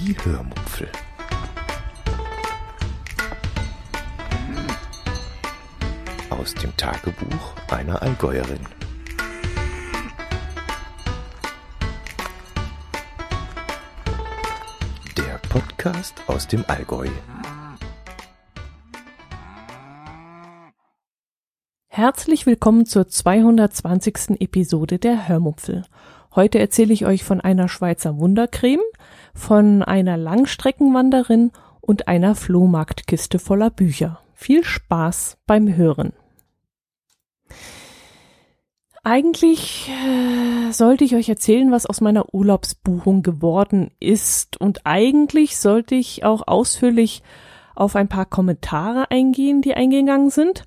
Die Hörmupfel. Aus dem Tagebuch einer Allgäuerin. Der Podcast aus dem Allgäu. Herzlich willkommen zur 220. Episode der Hörmupfel. Heute erzähle ich euch von einer Schweizer Wundercreme, von einer Langstreckenwanderin und einer Flohmarktkiste voller Bücher. Viel Spaß beim Hören. Eigentlich äh, sollte ich euch erzählen, was aus meiner Urlaubsbuchung geworden ist. Und eigentlich sollte ich auch ausführlich auf ein paar Kommentare eingehen, die eingegangen sind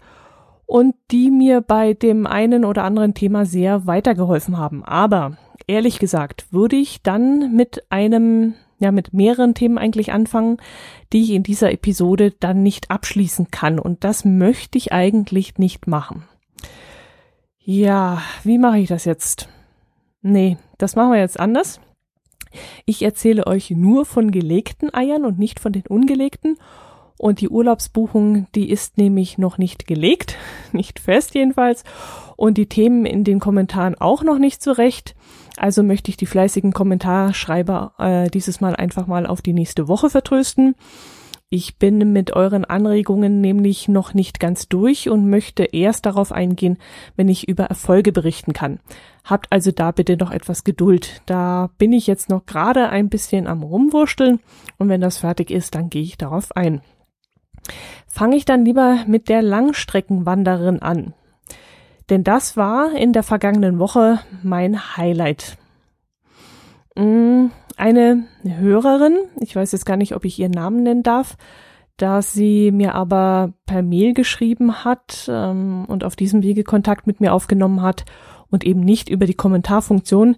und die mir bei dem einen oder anderen Thema sehr weitergeholfen haben. Aber ehrlich gesagt, würde ich dann mit einem, ja, mit mehreren Themen eigentlich anfangen, die ich in dieser Episode dann nicht abschließen kann. Und das möchte ich eigentlich nicht machen. Ja, wie mache ich das jetzt? Nee, das machen wir jetzt anders. Ich erzähle euch nur von gelegten Eiern und nicht von den ungelegten. Und die Urlaubsbuchung, die ist nämlich noch nicht gelegt, nicht fest jedenfalls. Und die Themen in den Kommentaren auch noch nicht zurecht. Also möchte ich die fleißigen Kommentarschreiber äh, dieses Mal einfach mal auf die nächste Woche vertrösten. Ich bin mit euren Anregungen nämlich noch nicht ganz durch und möchte erst darauf eingehen, wenn ich über Erfolge berichten kann. Habt also da bitte noch etwas Geduld. Da bin ich jetzt noch gerade ein bisschen am Rumwursteln und wenn das fertig ist, dann gehe ich darauf ein. Fange ich dann lieber mit der Langstreckenwanderin an. Denn das war in der vergangenen Woche mein Highlight. Mm, eine Hörerin, ich weiß jetzt gar nicht, ob ich ihren Namen nennen darf, da sie mir aber per Mail geschrieben hat ähm, und auf diesem Wege Kontakt mit mir aufgenommen hat und eben nicht über die Kommentarfunktion,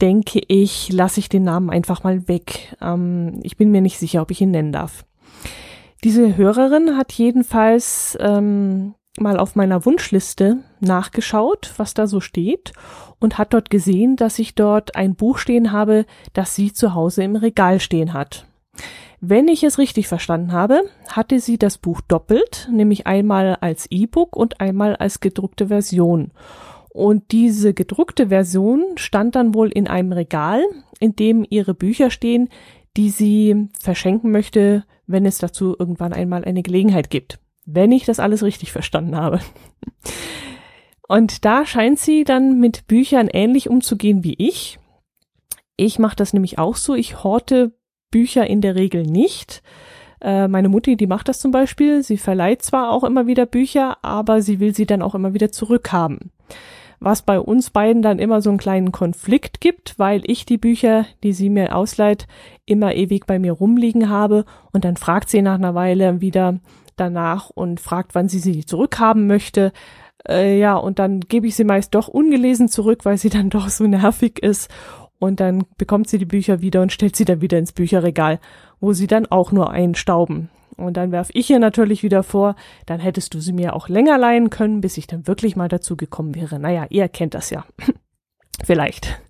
denke ich, lasse ich den Namen einfach mal weg. Ähm, ich bin mir nicht sicher, ob ich ihn nennen darf. Diese Hörerin hat jedenfalls ähm, mal auf meiner Wunschliste nachgeschaut, was da so steht und hat dort gesehen, dass ich dort ein Buch stehen habe, das sie zu Hause im Regal stehen hat. Wenn ich es richtig verstanden habe, hatte sie das Buch doppelt, nämlich einmal als E-Book und einmal als gedruckte Version. Und diese gedruckte Version stand dann wohl in einem Regal, in dem ihre Bücher stehen, die sie verschenken möchte, wenn es dazu irgendwann einmal eine Gelegenheit gibt. Wenn ich das alles richtig verstanden habe. Und da scheint sie dann mit Büchern ähnlich umzugehen wie ich. Ich mache das nämlich auch so. Ich horte Bücher in der Regel nicht. Äh, meine Mutti, die macht das zum Beispiel. Sie verleiht zwar auch immer wieder Bücher, aber sie will sie dann auch immer wieder zurückhaben. Was bei uns beiden dann immer so einen kleinen Konflikt gibt, weil ich die Bücher, die sie mir ausleiht, immer ewig bei mir rumliegen habe und dann fragt sie nach einer Weile wieder danach und fragt, wann sie sie zurückhaben möchte. Äh, ja, und dann gebe ich sie meist doch ungelesen zurück, weil sie dann doch so nervig ist. Und dann bekommt sie die Bücher wieder und stellt sie dann wieder ins Bücherregal, wo sie dann auch nur einstauben. Und dann werf ich ihr natürlich wieder vor, dann hättest du sie mir auch länger leihen können, bis ich dann wirklich mal dazu gekommen wäre. Naja, ihr kennt das ja. Vielleicht.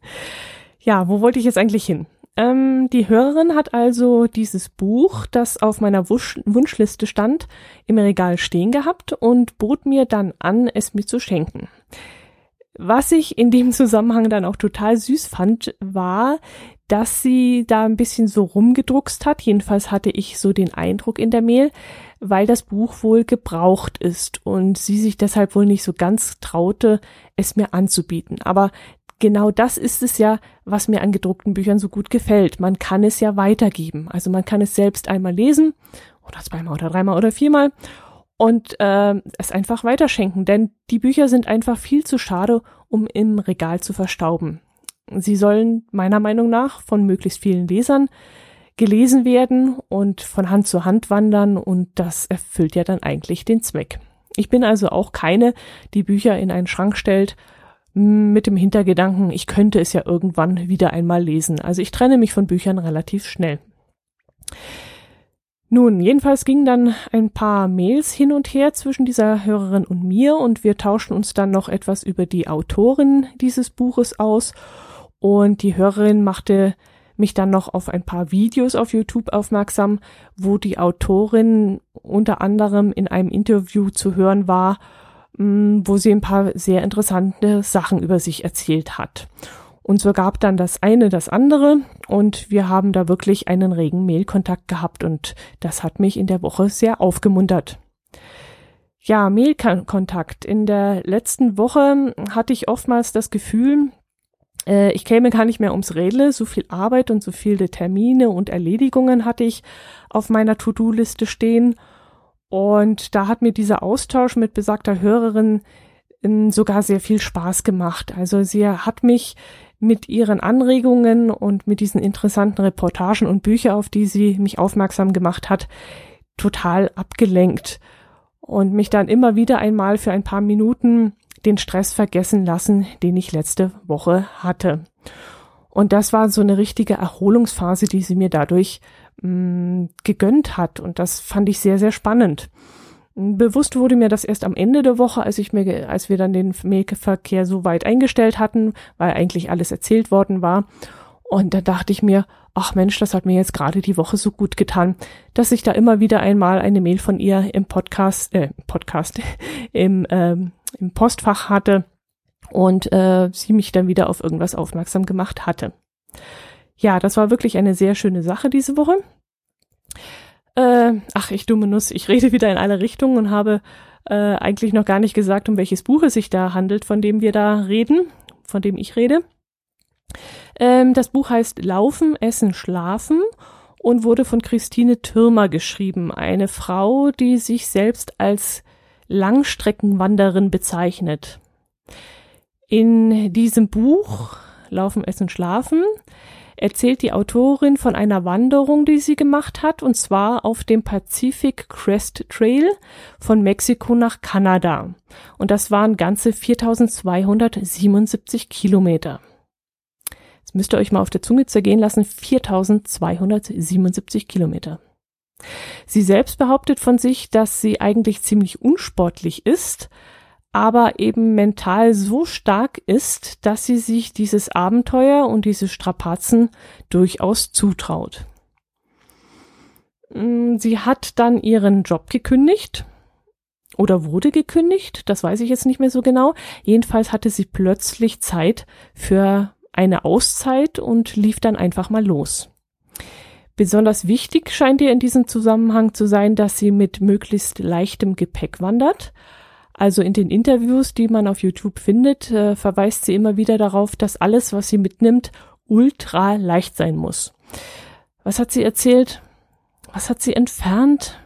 Ja, wo wollte ich jetzt eigentlich hin? Ähm, die Hörerin hat also dieses Buch, das auf meiner Wusch Wunschliste stand, im Regal stehen gehabt und bot mir dann an, es mir zu schenken. Was ich in dem Zusammenhang dann auch total süß fand, war, dass sie da ein bisschen so rumgedruckst hat. Jedenfalls hatte ich so den Eindruck in der Mail, weil das Buch wohl gebraucht ist und sie sich deshalb wohl nicht so ganz traute, es mir anzubieten. Aber genau das ist es ja, was mir an gedruckten Büchern so gut gefällt. Man kann es ja weitergeben. Also man kann es selbst einmal lesen oder zweimal oder dreimal oder viermal und äh, es einfach weiterschenken, denn die Bücher sind einfach viel zu schade, um im Regal zu verstauben. Sie sollen meiner Meinung nach von möglichst vielen Lesern gelesen werden und von Hand zu Hand wandern und das erfüllt ja dann eigentlich den Zweck. Ich bin also auch keine, die Bücher in einen Schrank stellt mit dem Hintergedanken, ich könnte es ja irgendwann wieder einmal lesen. Also ich trenne mich von Büchern relativ schnell. Nun, jedenfalls gingen dann ein paar Mails hin und her zwischen dieser Hörerin und mir und wir tauschten uns dann noch etwas über die Autorin dieses Buches aus und die Hörerin machte mich dann noch auf ein paar Videos auf YouTube aufmerksam, wo die Autorin unter anderem in einem Interview zu hören war, wo sie ein paar sehr interessante Sachen über sich erzählt hat. Und so gab dann das eine das andere und wir haben da wirklich einen regen Mailkontakt gehabt und das hat mich in der Woche sehr aufgemuntert. Ja, Mailkontakt. In der letzten Woche hatte ich oftmals das Gefühl, äh, ich käme gar nicht mehr ums Rädle. So viel Arbeit und so viele Termine und Erledigungen hatte ich auf meiner To-Do-Liste stehen. Und da hat mir dieser Austausch mit besagter Hörerin ähm, sogar sehr viel Spaß gemacht. Also sie hat mich mit ihren Anregungen und mit diesen interessanten Reportagen und Büchern, auf die sie mich aufmerksam gemacht hat, total abgelenkt und mich dann immer wieder einmal für ein paar Minuten den Stress vergessen lassen, den ich letzte Woche hatte. Und das war so eine richtige Erholungsphase, die sie mir dadurch mh, mm, gegönnt hat. Und das fand ich sehr, sehr spannend. Bewusst wurde mir das erst am Ende der Woche, als ich mir, als wir dann den Mailverkehr so weit eingestellt hatten, weil eigentlich alles erzählt worden war. Und da dachte ich mir, ach Mensch, das hat mir jetzt gerade die Woche so gut getan, dass ich da immer wieder einmal eine Mail von ihr im Podcast, äh, Podcast, im, ähm, im Postfach hatte und äh, sie mich dann wieder auf irgendwas aufmerksam gemacht hatte. Ja, das war wirklich eine sehr schöne Sache diese Woche. Äh, ach, ich dumme Nuss, ich rede wieder in alle Richtungen und habe äh, eigentlich noch gar nicht gesagt, um welches Buch es sich da handelt, von dem wir da reden, von dem ich rede. Ähm, das Buch heißt Laufen, Essen, Schlafen und wurde von Christine Türmer geschrieben, eine Frau, die sich selbst als Langstreckenwanderin bezeichnet. In diesem Buch Laufen, Essen, Schlafen erzählt die Autorin von einer Wanderung, die sie gemacht hat, und zwar auf dem Pacific Crest Trail von Mexiko nach Kanada. Und das waren ganze 4277 Kilometer. Das müsst ihr euch mal auf der Zunge zergehen lassen. 4277 Kilometer. Sie selbst behauptet von sich, dass sie eigentlich ziemlich unsportlich ist, aber eben mental so stark ist, dass sie sich dieses Abenteuer und diese Strapazen durchaus zutraut. Mm, sie hat dann ihren Job gekündigt oder wurde gekündigt, das weiß ich jetzt nicht mehr so genau. Jedenfalls hatte sie plötzlich Zeit für eine Auszeit und lief dann einfach mal los. Besonders wichtig scheint ihr in diesem Zusammenhang zu sein, dass sie mit möglichst leichtem Gepäck wandert. Also in den Interviews, die man auf YouTube findet, äh, verweist sie immer wieder darauf, dass alles, was sie mitnimmt, ultra leicht sein muss. Was hat sie erzählt? Was hat sie entfernt?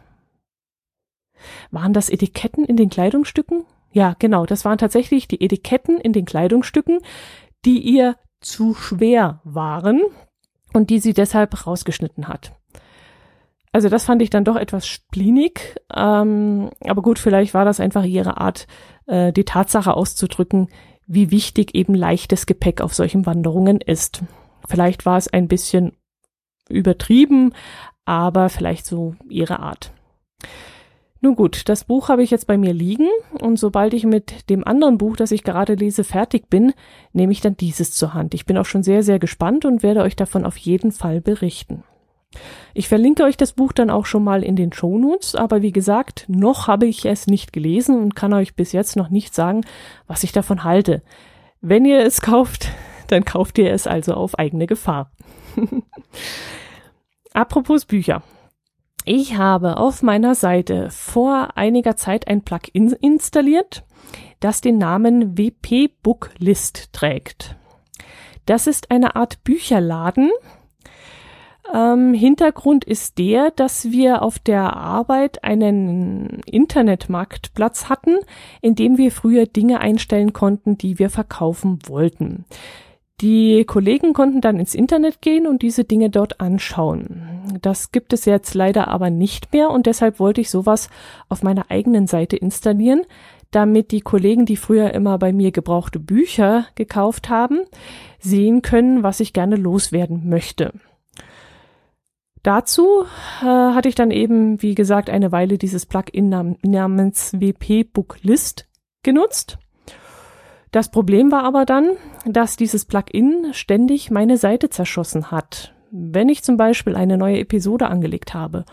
Waren das Etiketten in den Kleidungsstücken? Ja, genau, das waren tatsächlich die Etiketten in den Kleidungsstücken, die ihr zu schwer waren und die sie deshalb rausgeschnitten hat. Also das fand ich dann doch etwas splinig, ähm, aber gut, vielleicht war das einfach ihre Art, äh, die Tatsache auszudrücken, wie wichtig eben leichtes Gepäck auf solchen Wanderungen ist. Vielleicht war es ein bisschen übertrieben, aber vielleicht so ihre Art. Nun gut, das Buch habe ich jetzt bei mir liegen und sobald ich mit dem anderen Buch, das ich gerade lese, fertig bin, nehme ich dann dieses zur Hand. Ich bin auch schon sehr, sehr gespannt und werde euch davon auf jeden Fall berichten. Ich verlinke euch das Buch dann auch schon mal in den Shownotes, aber wie gesagt, noch habe ich es nicht gelesen und kann euch bis jetzt noch nicht sagen, was ich davon halte. Wenn ihr es kauft, dann kauft ihr es also auf eigene Gefahr. Apropos Bücher. Ich habe auf meiner Seite vor einiger Zeit ein Plugin installiert, das den Namen WP Booklist trägt. Das ist eine Art Bücherladen. Ähm, Hintergrund ist der, dass wir auf der Arbeit einen Internetmarktplatz hatten, in dem wir früher Dinge einstellen konnten, die wir verkaufen wollten. Die Kollegen konnten dann ins Internet gehen und diese Dinge dort anschauen. Das gibt es jetzt leider aber nicht mehr und deshalb wollte ich sowas auf meiner eigenen Seite installieren, damit die Kollegen, die früher immer bei mir gebrauchte Bücher gekauft haben, sehen können, was ich gerne loswerden möchte. Dazu äh, hatte ich dann eben, wie gesagt, eine Weile dieses Plugin nam namens WP Booklist genutzt das Problem war aber dann, dass dieses Plugin ständig meine Seite zerschossen hat. Wenn ich zum Beispiel eine neue Episode angelegt habe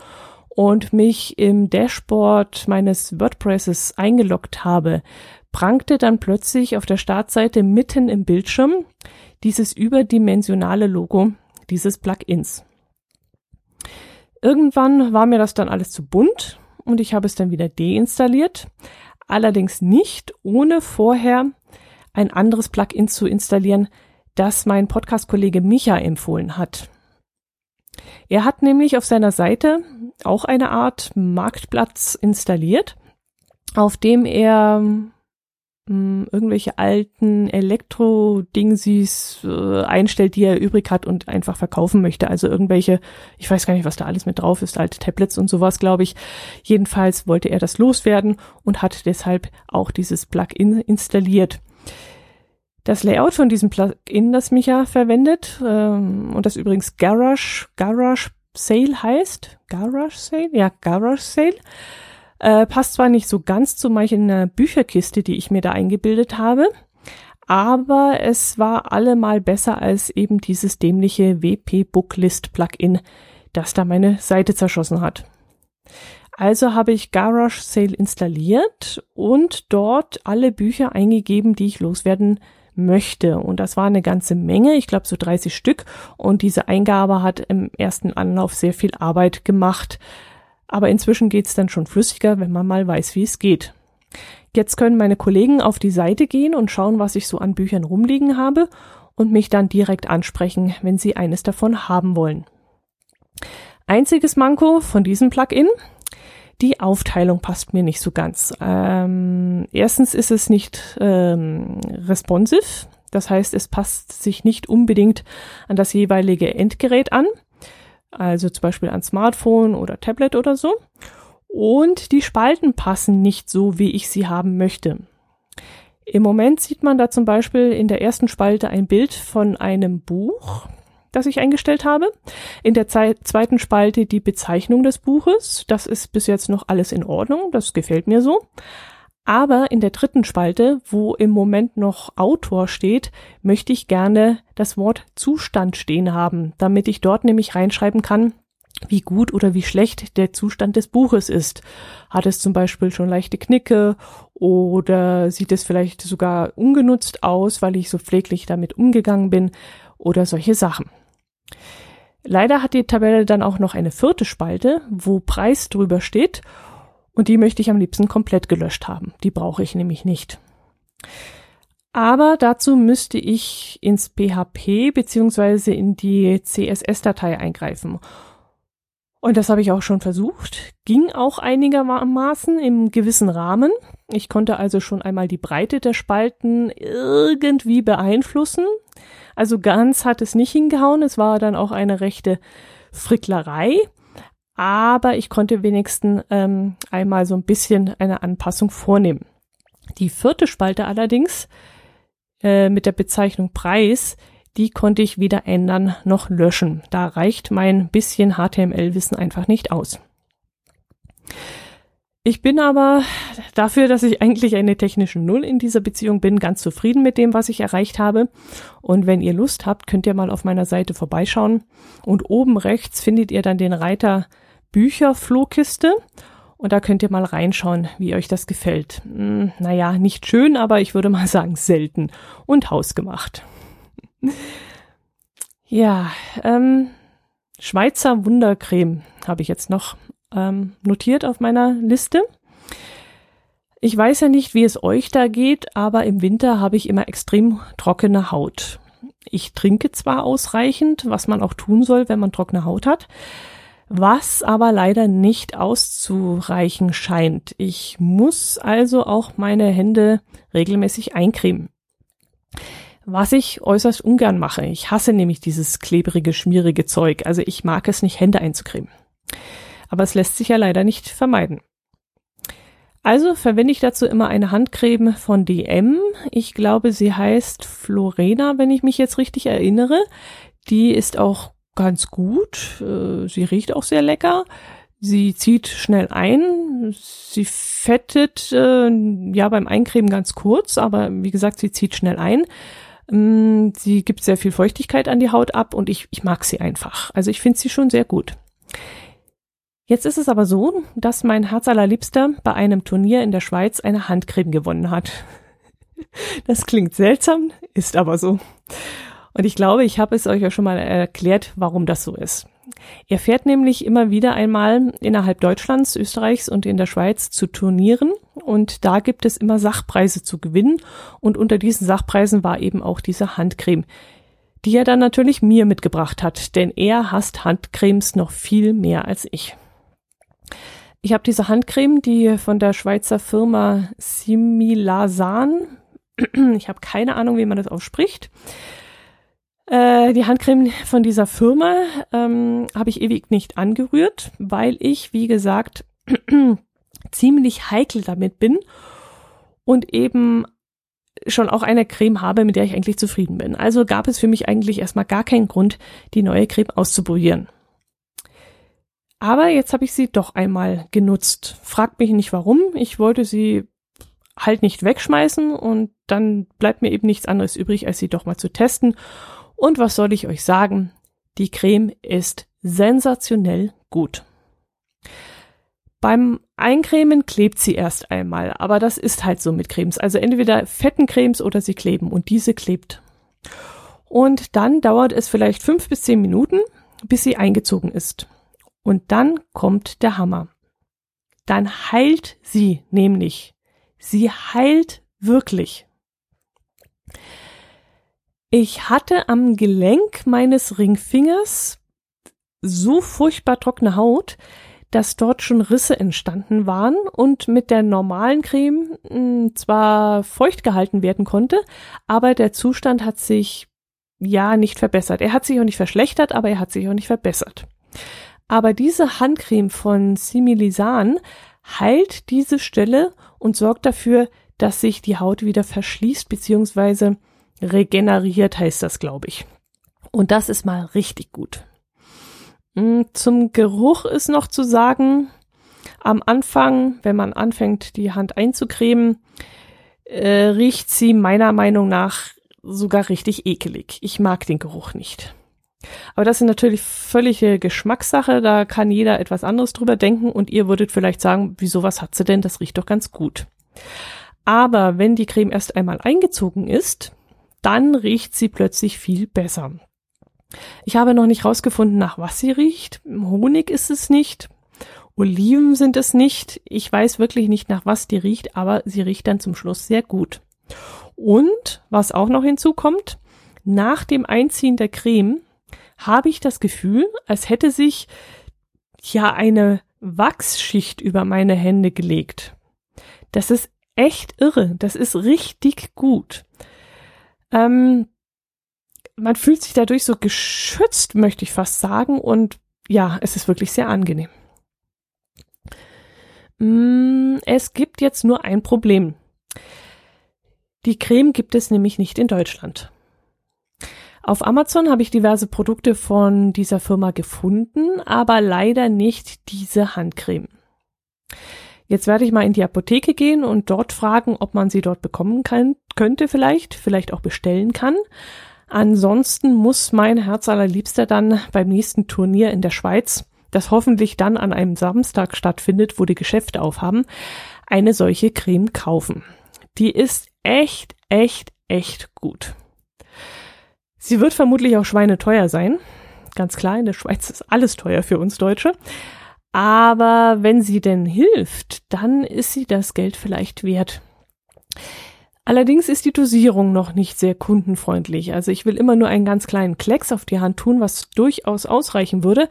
und mich im Dashboard meines WordPresses eingeloggt habe, prangte dann plötzlich auf der Startseite mitten im Bildschirm dieses überdimensionale Logo dieses Plugins. Irgendwann war mir das dann alles zu bunt und ich habe es dann wieder deinstalliert, allerdings nicht ohne vorher ein anderes Plugin zu installieren, das mein Podcast-Kollege Micha empfohlen hat. Er hat nämlich auf seiner Seite auch eine Art Marktplatz installiert, auf dem er mh, irgendwelche alten Elektro-Dingsies äh, einstellt, die er übrig hat und einfach verkaufen möchte. Also irgendwelche, ich weiß gar nicht, was da alles mit drauf ist, alte Tablets und sowas, glaube ich. Jedenfalls wollte er das loswerden und hat deshalb auch dieses Plugin installiert. Das Layout von diesem Plugin, das Micha verwendet, ähm, und das übrigens Garage, Garage Sale heißt, Garage Sale, ja, Garage Sale, äh, passt zwar nicht so ganz zu meiner Bücherkiste, die ich mir da eingebildet habe, aber es war allemal besser als eben dieses dämliche WP Booklist Plugin, das da meine Seite zerschossen hat. Also habe ich Garage Sale installiert und dort alle Bücher eingegeben, die ich loswerden möchte. Und das war eine ganze Menge, ich glaube so 30 Stück. Und diese Eingabe hat im ersten Anlauf sehr viel Arbeit gemacht. Aber inzwischen geht's dann schon flüssiger, wenn man mal weiß, wie es geht. Jetzt können meine Kollegen auf die Seite gehen und schauen, was ich so an Büchern rumliegen habe und mich dann direkt ansprechen, wenn sie eines davon haben wollen. Einziges Manko von diesem Plugin, die Aufteilung passt mir nicht so ganz. Ähm, erstens ist es nicht ähm, responsive, das heißt, es passt sich nicht unbedingt an das jeweilige Endgerät an also zum Beispiel an Smartphone oder Tablet oder so. Und die Spalten passen nicht so, wie ich sie haben möchte. Im Moment sieht man da zum Beispiel in der ersten Spalte ein Bild von einem Buch, das ich eingestellt habe. In der zweiten Spalte die Bezeichnung des Buches. Das ist bis jetzt noch alles in Ordnung. Das gefällt mir so. Aber in der dritten Spalte, wo im Moment noch Autor steht, möchte ich gerne das Wort Zustand stehen haben, damit ich dort nämlich reinschreiben kann, wie gut oder wie schlecht der Zustand des Buches ist. Hat es zum Beispiel schon leichte Knicke oder sieht es vielleicht sogar ungenutzt aus, weil ich so pfleglich damit umgegangen bin oder solche Sachen. Leider hat die Tabelle dann auch noch eine vierte Spalte, wo Preis drüber steht und die möchte ich am liebsten komplett gelöscht haben. Die brauche ich nämlich nicht. Aber dazu müsste ich ins PHP beziehungsweise in die CSS-Datei eingreifen. Und das habe ich auch schon versucht. Ging auch einigermaßen im gewissen Rahmen. Ich konnte also schon einmal die Breite der Spalten irgendwie beeinflussen. Also ganz hat es nicht hingehauen. Es war dann auch eine rechte Fricklerei aber ich konnte wenigstens ähm, einmal so ein bisschen eine Anpassung vornehmen. Die vierte Spalte allerdings äh, mit der Bezeichnung Preis, die konnte ich weder ändern noch löschen. Da reicht mein bisschen HTML-Wissen einfach nicht aus. Ich bin aber dafür, dass ich eigentlich eine technische Null in dieser Beziehung bin, ganz zufrieden mit dem, was ich erreicht habe. Und wenn ihr Lust habt, könnt ihr mal auf meiner Seite vorbeischauen. Und oben rechts findet ihr dann den Reiter Bücherflohkiste. Und da könnt ihr mal reinschauen, wie euch das gefällt. Hm, naja, nicht schön, aber ich würde mal sagen selten und hausgemacht. ja, ähm, Schweizer Wundercreme habe ich jetzt noch ähm, notiert auf meiner Liste. Ich weiß ja nicht, wie es euch da geht, aber im Winter habe ich immer extrem trockene Haut. Ich trinke zwar ausreichend, was man auch tun soll, wenn man trockene Haut hat, was aber leider nicht auszureichen scheint. Ich muss also auch meine Hände regelmäßig eincremen. Was ich äußerst ungern mache. Ich hasse nämlich dieses klebrige, schmierige Zeug. Also ich mag es nicht, Hände einzucremen. Aber es lässt sich ja leider nicht vermeiden. Also verwende ich dazu immer eine Handcreme von DM. Ich glaube, sie heißt Florena, wenn ich mich jetzt richtig erinnere. Die ist auch ganz gut. Äh, sie riecht auch sehr lecker. Sie zieht schnell ein. Sie fettet äh, ja beim Eincremen ganz kurz, aber wie gesagt, sie zieht schnell ein. Ähm, sie gibt sehr viel Feuchtigkeit an die Haut ab und ich, ich mag sie einfach. Also ich finde sie schon sehr gut. Jetzt ist es aber so, dass mein Herz allerliebster bei einem Turnier in der Schweiz eine Handcreme gewonnen hat. Das klingt seltsam, ist aber so. Und ich glaube, ich habe es euch ja schon mal erklärt, warum das so ist. Er fährt nämlich immer wieder einmal innerhalb Deutschlands, Österreichs und in der Schweiz zu Turnieren und da gibt es immer Sachpreise zu gewinnen und unter diesen Sachpreisen war eben auch diese Handcreme, die er dann natürlich mir mitgebracht hat, denn er hasst Handcremes noch viel mehr als ich. Ich habe diese Handcreme, die von der Schweizer Firma Similasan, ich habe keine Ahnung, wie man das ausspricht, äh, die Handcreme von dieser Firma ähm, habe ich ewig nicht angerührt, weil ich, wie gesagt, ziemlich heikel damit bin und eben schon auch eine Creme habe, mit der ich eigentlich zufrieden bin. Also gab es für mich eigentlich erstmal gar keinen Grund, die neue Creme auszuprobieren. Aber jetzt habe ich sie doch einmal genutzt. Fragt mich nicht warum. Ich wollte sie halt nicht wegschmeißen und dann bleibt mir eben nichts anderes übrig, als sie doch mal zu testen. Und was soll ich euch sagen? Die Creme ist sensationell gut. Beim Eincremen klebt sie erst einmal, aber das ist halt so mit Cremes. Also entweder fetten Cremes oder sie kleben und diese klebt. Und dann dauert es vielleicht fünf bis zehn Minuten, bis sie eingezogen ist. Und dann kommt der Hammer. Dann heilt sie nämlich. Sie heilt wirklich. Ich hatte am Gelenk meines Ringfingers so furchtbar trockene Haut, dass dort schon Risse entstanden waren und mit der normalen Creme hm, zwar feucht gehalten werden konnte, aber der Zustand hat sich ja nicht verbessert. Er hat sich auch nicht verschlechtert, aber er hat sich auch nicht verbessert. Aber diese Handcreme von Similisan heilt diese Stelle und sorgt dafür, dass sich die Haut wieder verschließt beziehungsweise regeneriert heißt das, glaube ich. Und das ist mal richtig gut. Mm, zum Geruch ist noch zu sagen, am Anfang, wenn man anfängt, die Hand einzucremen, äh, riecht sie meiner Meinung nach sogar richtig ekelig. Ich mag den Geruch nicht. Aber das ist natürlich völlige Geschmackssache, da kann jeder etwas anderes drüber denken und ihr würdet vielleicht sagen, wieso was hat sie denn, das riecht doch ganz gut. Aber wenn die Creme erst einmal eingezogen ist, dann riecht sie plötzlich viel besser. Ich habe noch nicht rausgefunden, nach was sie riecht. Honig ist es nicht. Oliven sind es nicht. Ich weiß wirklich nicht, nach was die riecht, aber sie riecht dann zum Schluss sehr gut. Und was auch noch hinzukommt, nach dem Einziehen der Creme habe ich das Gefühl, als hätte sich ja eine Wachsschicht über meine Hände gelegt. Das ist echt irre. Das ist richtig gut. Ähm, man fühlt sich dadurch so geschützt, möchte ich fast sagen. Und ja, es ist wirklich sehr angenehm. Mm, es gibt jetzt nur ein Problem. Die Creme gibt es nämlich nicht in Deutschland. Auf Amazon habe ich diverse Produkte von dieser Firma gefunden, aber leider nicht diese Handcreme. Jetzt werde ich mal in die Apotheke gehen und dort fragen, ob man sie dort bekommen kann, könnte vielleicht, vielleicht auch bestellen kann. Ansonsten muss mein Herz allerliebster dann beim nächsten Turnier in der Schweiz, das hoffentlich dann an einem Samstag stattfindet, wo die Geschäfte aufhaben, eine solche Creme kaufen. Die ist echt, echt, echt gut. Sie wird vermutlich auch schweineteuer sein. Ganz klar, in der Schweiz ist alles teuer für uns Deutsche. Aber wenn sie denn hilft, dann ist sie das Geld vielleicht wert. Allerdings ist die Dosierung noch nicht sehr kundenfreundlich. Also ich will immer nur einen ganz kleinen Klecks auf die Hand tun, was durchaus ausreichen würde.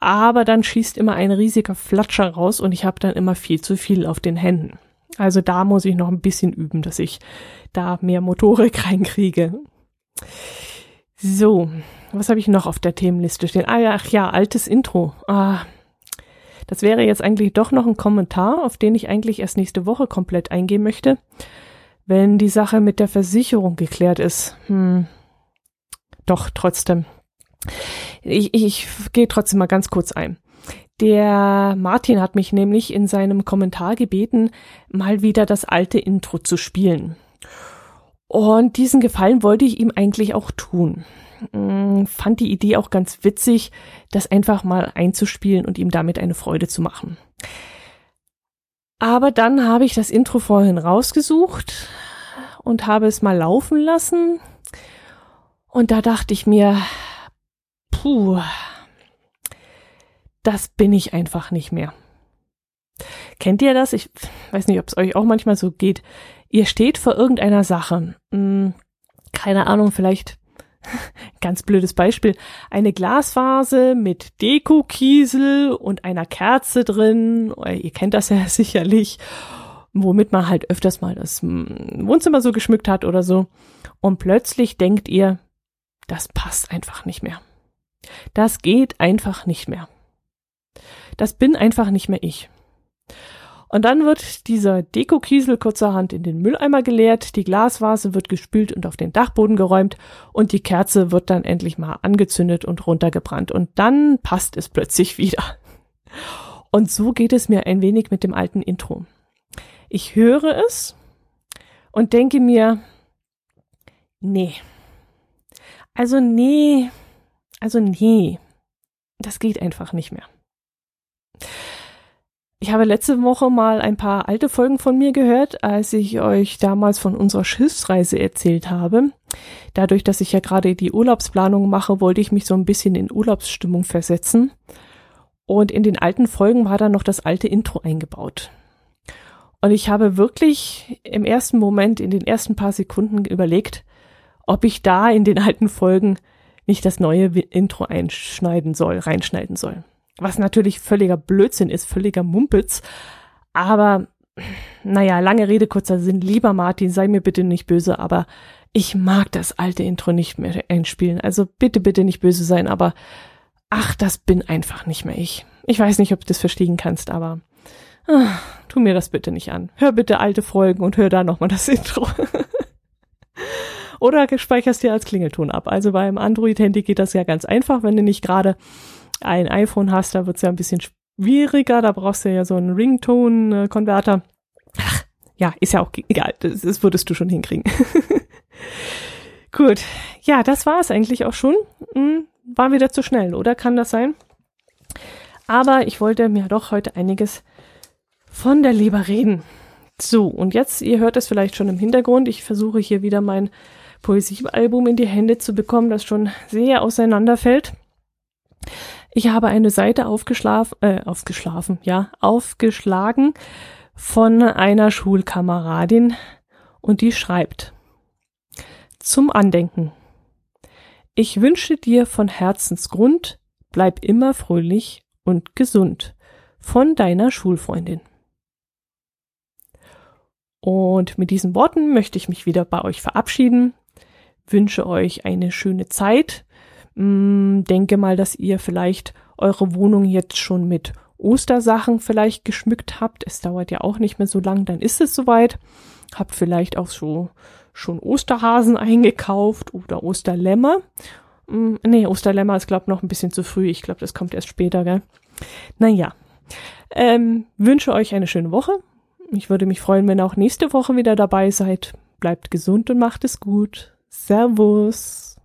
Aber dann schießt immer ein riesiger Flatscher raus und ich habe dann immer viel zu viel auf den Händen. Also da muss ich noch ein bisschen üben, dass ich da mehr Motorik reinkriege. So, was habe ich noch auf der Themenliste stehen? Ah ach ja, altes Intro. Ah, das wäre jetzt eigentlich doch noch ein Kommentar, auf den ich eigentlich erst nächste Woche komplett eingehen möchte, wenn die Sache mit der Versicherung geklärt ist. Hm. Doch, trotzdem. Ich, ich gehe trotzdem mal ganz kurz ein. Der Martin hat mich nämlich in seinem Kommentar gebeten, mal wieder das alte Intro zu spielen. Und diesen Gefallen wollte ich ihm eigentlich auch tun. Hm, fand die Idee auch ganz witzig, das einfach mal einzuspielen und ihm damit eine Freude zu machen. Aber dann habe ich das Intro vorhin rausgesucht und habe es mal laufen lassen. Und da dachte ich mir, puh, das bin ich einfach nicht mehr. Kennt ihr das? Ich weiß nicht, ob es euch auch manchmal so geht. Ihr steht vor irgendeiner Sache. Hm, keine Ahnung, vielleicht Ganz blödes Beispiel. Eine Glasvase mit Dekokiesel und einer Kerze drin. Ihr kennt das ja sicherlich, womit man halt öfters mal das hm, Wohnzimmer so geschmückt hat oder so. Und plötzlich denkt ihr, das passt einfach nicht mehr. Das geht einfach nicht mehr. Das bin einfach nicht mehr ich. Und dann wird dieser Dekokiesel kurzerhand in den Mülleimer geleert, die Glasvase wird gespült und auf den Dachboden geräumt und die Kerze wird dann endlich mal angezündet und runtergebrannt und dann passt es plötzlich wieder. Und so geht es mir ein wenig mit dem alten Intro. Ich höre es und denke mir, nee. Also nee, also nee, das geht einfach nicht mehr. Ich habe letzte Woche mal ein paar alte Folgen von mir gehört, als ich euch damals von unserer Schiffsreise erzählt habe. Dadurch, dass ich ja gerade die Urlaubsplanung mache, wollte ich mich so ein bisschen in Urlaubsstimmung versetzen. Und in den alten Folgen war dann noch das alte Intro eingebaut. Und ich habe wirklich im ersten Moment, in den ersten paar Sekunden überlegt, ob ich da in den alten Folgen nicht das neue Intro einschneiden soll, reinschneiden soll. Was natürlich völliger Blödsinn ist, völliger Mumpitz. Aber, naja, lange Rede, kurzer Sinn. Lieber Martin, sei mir bitte nicht böse, aber ich mag das alte Intro nicht mehr einspielen. Also bitte, bitte nicht böse sein, aber ach, das bin einfach nicht mehr ich. Ich weiß nicht, ob du das verstehen kannst, aber ach, tu mir das bitte nicht an. Hör bitte alte Folgen und hör da nochmal das Intro. Oder speicherst dir als Klingelton ab. Also beim Android-Handy geht das ja ganz einfach, wenn du nicht gerade ein iPhone hast, da wird's ja ein bisschen schwieriger. Da brauchst du ja so einen Ringtone-Konverter. Ach, ja, ist ja auch egal. Das, das würdest du schon hinkriegen. Gut. Ja, das war es eigentlich auch schon. Hm, war wieder zu schnell, oder? Kann das sein? Aber ich wollte mir doch heute einiges von der Leber reden. So, und jetzt, ihr hört es vielleicht schon im Hintergrund, ich versuche hier wieder mein Poesiealbum in die Hände zu bekommen, das schon sehr auseinanderfällt. Ich habe eine Seite aufgeschlafen, äh, aufgeschlafen, ja, aufgeschlagen von einer Schulkameradin und die schreibt zum Andenken. Ich wünsche dir von Herzensgrund, bleib immer fröhlich und gesund von deiner Schulfreundin. Und mit diesen Worten möchte ich mich wieder bei euch verabschieden, wünsche euch eine schöne Zeit Mm, denke mal, dass ihr vielleicht eure Wohnung jetzt schon mit Ostersachen vielleicht geschmückt habt. Es dauert ja auch nicht mehr so lang, dann ist es soweit. Habt vielleicht auch so schon Osterhasen eingekauft oder Osterlämmer. Mm, nee, Osterlämmer ist, glaube noch ein bisschen zu früh. Ich glaube, das kommt erst später, gell? Naja. Ähm, wünsche euch eine schöne Woche. Ich würde mich freuen, wenn ihr auch nächste Woche wieder dabei seid. Bleibt gesund und macht es gut. Servus.